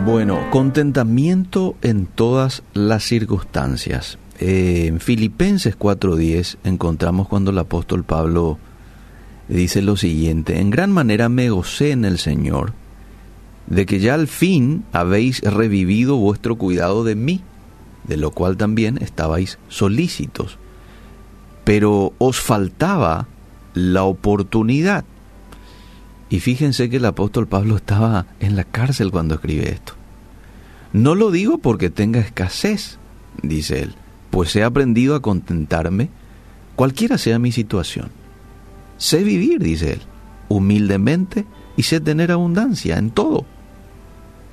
Bueno, contentamiento en todas las circunstancias. Eh, en Filipenses 4:10 encontramos cuando el apóstol Pablo dice lo siguiente, en gran manera me gocé en el Señor, de que ya al fin habéis revivido vuestro cuidado de mí, de lo cual también estabais solícitos, pero os faltaba la oportunidad. Y fíjense que el apóstol Pablo estaba en la cárcel cuando escribe esto. No lo digo porque tenga escasez, dice él, pues he aprendido a contentarme cualquiera sea mi situación. Sé vivir, dice él, humildemente y sé tener abundancia en todo.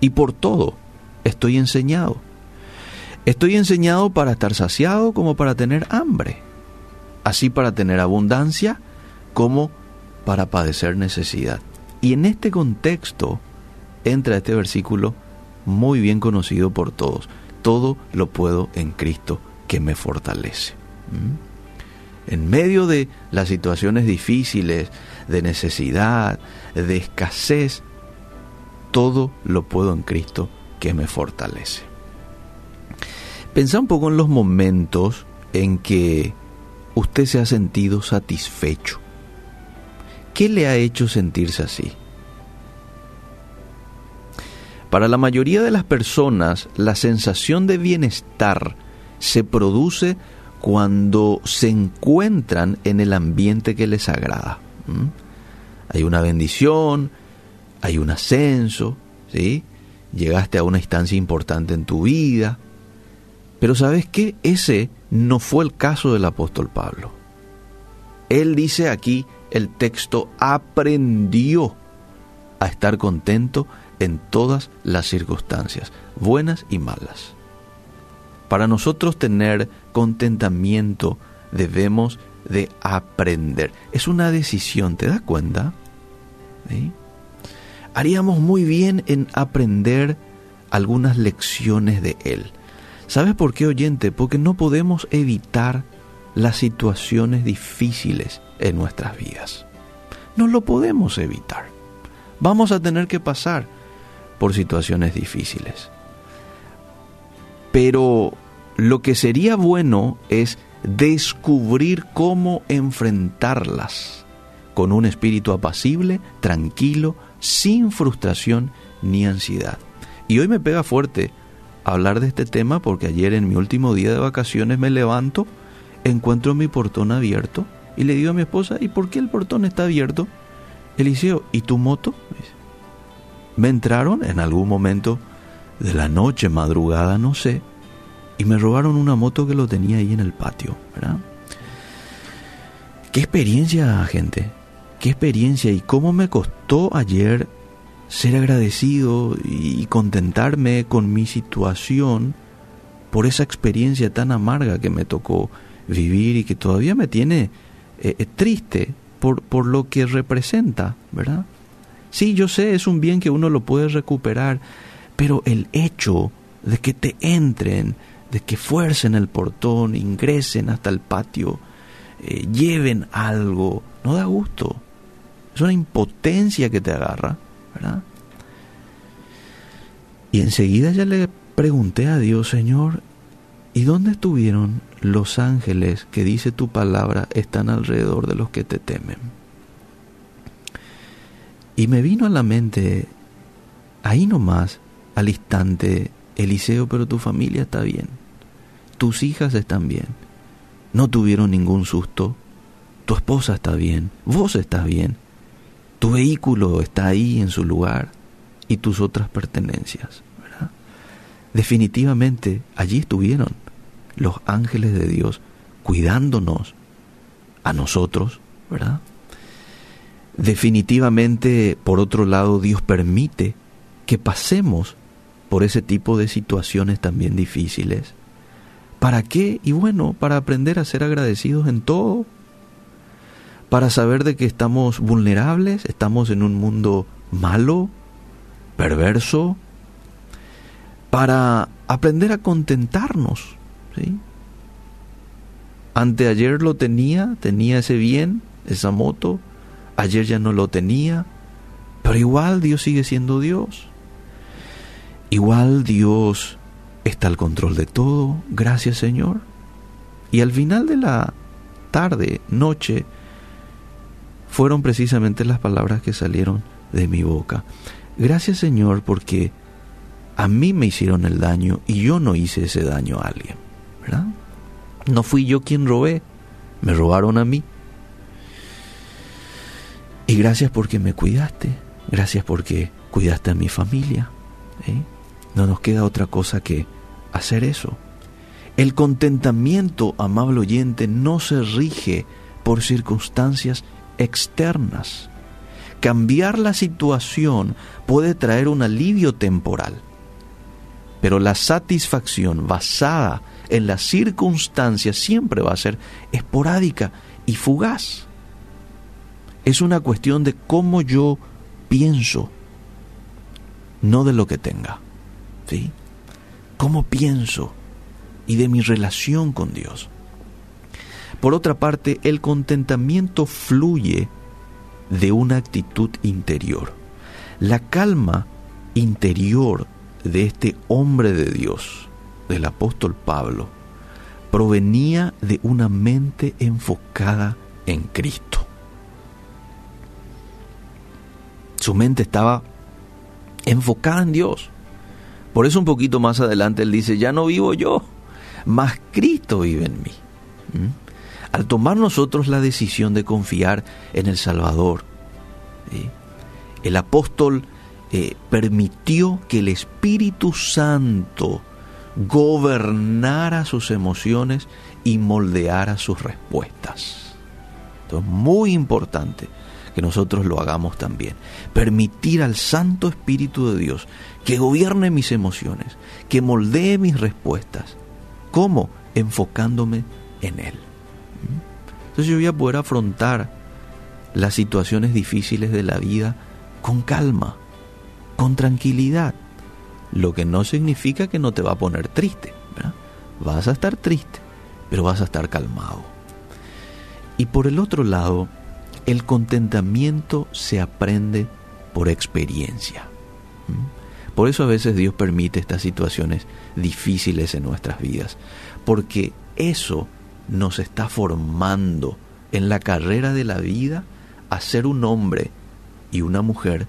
Y por todo estoy enseñado. Estoy enseñado para estar saciado como para tener hambre, así para tener abundancia como para padecer necesidad. Y en este contexto entra este versículo muy bien conocido por todos. Todo lo puedo en Cristo que me fortalece. ¿Mm? En medio de las situaciones difíciles, de necesidad, de escasez, todo lo puedo en Cristo que me fortalece. Pensa un poco en los momentos en que usted se ha sentido satisfecho ¿Qué le ha hecho sentirse así? Para la mayoría de las personas, la sensación de bienestar se produce cuando se encuentran en el ambiente que les agrada. Hay una bendición, hay un ascenso, llegaste a una instancia importante en tu vida. Pero sabes qué? Ese no fue el caso del apóstol Pablo. Él dice aquí el texto aprendió a estar contento en todas las circunstancias, buenas y malas. Para nosotros tener contentamiento debemos de aprender. Es una decisión, ¿te das cuenta? Haríamos muy bien en aprender algunas lecciones de Él. ¿Sabes por qué, oyente? Porque no podemos evitar las situaciones difíciles en nuestras vidas. No lo podemos evitar. Vamos a tener que pasar por situaciones difíciles. Pero lo que sería bueno es descubrir cómo enfrentarlas con un espíritu apacible, tranquilo, sin frustración ni ansiedad. Y hoy me pega fuerte hablar de este tema porque ayer en mi último día de vacaciones me levanto, encuentro mi portón abierto y le digo a mi esposa, ¿y por qué el portón está abierto? Eliseo, ¿y tu moto? Me entraron en algún momento de la noche, madrugada, no sé, y me robaron una moto que lo tenía ahí en el patio, ¿verdad? Qué experiencia, gente, qué experiencia y cómo me costó ayer ser agradecido y contentarme con mi situación por esa experiencia tan amarga que me tocó vivir y que todavía me tiene eh, triste por, por lo que representa, ¿verdad? Sí, yo sé, es un bien que uno lo puede recuperar, pero el hecho de que te entren, de que fuercen el portón, ingresen hasta el patio, eh, lleven algo, no da gusto. Es una impotencia que te agarra, ¿verdad? Y enseguida ya le pregunté a Dios, Señor, ¿y dónde estuvieron los ángeles que dice tu palabra están alrededor de los que te temen. Y me vino a la mente, ahí nomás, al instante, Eliseo, pero tu familia está bien, tus hijas están bien, no tuvieron ningún susto, tu esposa está bien, vos estás bien, tu vehículo está ahí en su lugar y tus otras pertenencias. Definitivamente allí estuvieron los ángeles de Dios cuidándonos a nosotros, ¿verdad? Definitivamente, por otro lado, Dios permite que pasemos por ese tipo de situaciones también difíciles. ¿Para qué? Y bueno, para aprender a ser agradecidos en todo, para saber de que estamos vulnerables, estamos en un mundo malo, perverso, para aprender a contentarnos ¿sí? Anteayer lo tenía, tenía ese bien, esa moto, ayer ya no lo tenía, pero igual Dios sigue siendo Dios. igual Dios está al control de todo, gracias Señor. Y al final de la tarde, noche, fueron precisamente las palabras que salieron de mi boca. Gracias Señor porque a mí me hicieron el daño y yo no hice ese daño a alguien, No fui yo quien robé, me robaron a mí. Y gracias porque me cuidaste, gracias porque cuidaste a mi familia. ¿eh? No nos queda otra cosa que hacer eso. El contentamiento, amable oyente, no se rige por circunstancias externas. Cambiar la situación puede traer un alivio temporal, pero la satisfacción basada en las circunstancias siempre va a ser esporádica y fugaz. Es una cuestión de cómo yo pienso, no de lo que tenga. ¿Sí? ¿Cómo pienso? Y de mi relación con Dios. Por otra parte, el contentamiento fluye de una actitud interior. La calma interior de este hombre de Dios, del apóstol Pablo, provenía de una mente enfocada en Cristo. Su mente estaba enfocada en Dios. Por eso un poquito más adelante él dice, ya no vivo yo, mas Cristo vive en mí. ¿Mm? Al tomar nosotros la decisión de confiar en el Salvador, el apóstol eh, permitió que el Espíritu Santo gobernara sus emociones y moldeara sus respuestas. Esto es muy importante que nosotros lo hagamos también. Permitir al Santo Espíritu de Dios que gobierne mis emociones, que moldee mis respuestas. ¿Cómo? Enfocándome en Él. Entonces yo voy a poder afrontar las situaciones difíciles de la vida con calma, con tranquilidad. Lo que no significa que no te va a poner triste. Vas a estar triste, pero vas a estar calmado. Y por el otro lado, el contentamiento se aprende por experiencia. Por eso a veces Dios permite estas situaciones difíciles en nuestras vidas, porque eso nos está formando en la carrera de la vida a ser un hombre y una mujer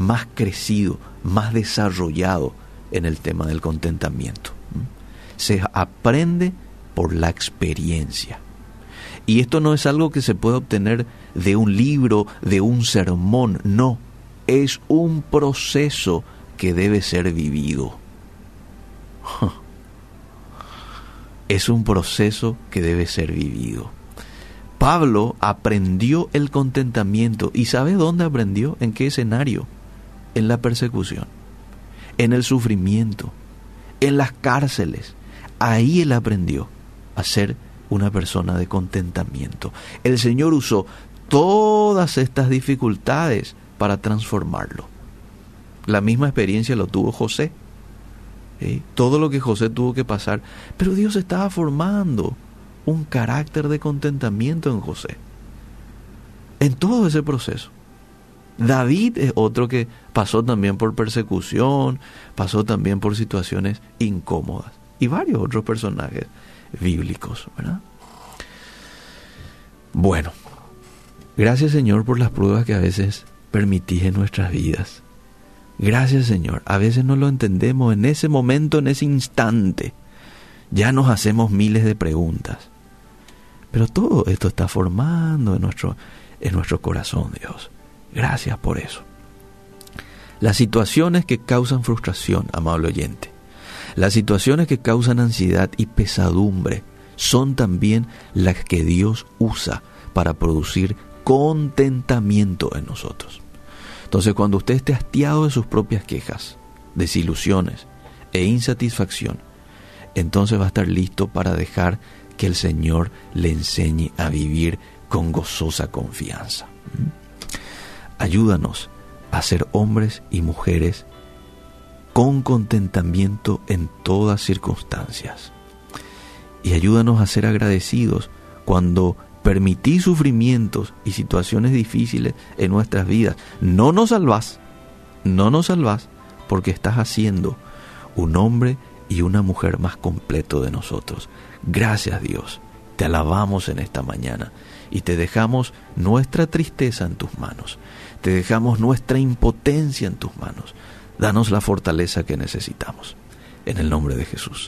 más crecido, más desarrollado en el tema del contentamiento. ¿Mm? Se aprende por la experiencia. Y esto no es algo que se puede obtener de un libro, de un sermón, no, es un proceso que debe ser vivido. Es un proceso que debe ser vivido. Pablo aprendió el contentamiento y ¿sabe dónde aprendió? ¿En qué escenario? En la persecución, en el sufrimiento, en las cárceles. Ahí él aprendió a ser una persona de contentamiento. El Señor usó todas estas dificultades para transformarlo. La misma experiencia lo tuvo José. Todo lo que José tuvo que pasar. Pero Dios estaba formando un carácter de contentamiento en José. En todo ese proceso. David es otro que pasó también por persecución, pasó también por situaciones incómodas. Y varios otros personajes bíblicos, ¿verdad? Bueno, gracias Señor por las pruebas que a veces permitís en nuestras vidas. Gracias Señor, a veces no lo entendemos en ese momento, en ese instante. Ya nos hacemos miles de preguntas. Pero todo esto está formando en nuestro, en nuestro corazón, Dios. Gracias por eso. Las situaciones que causan frustración, amable oyente, las situaciones que causan ansiedad y pesadumbre son también las que Dios usa para producir contentamiento en nosotros. Entonces cuando usted esté hastiado de sus propias quejas, desilusiones e insatisfacción, entonces va a estar listo para dejar que el Señor le enseñe a vivir con gozosa confianza. Ayúdanos a ser hombres y mujeres con contentamiento en todas circunstancias. Y ayúdanos a ser agradecidos cuando permití sufrimientos y situaciones difíciles en nuestras vidas. No nos salvás, no nos salvás, porque estás haciendo un hombre y una mujer más completo de nosotros. Gracias Dios, te alabamos en esta mañana y te dejamos nuestra tristeza en tus manos, te dejamos nuestra impotencia en tus manos. Danos la fortaleza que necesitamos. En el nombre de Jesús.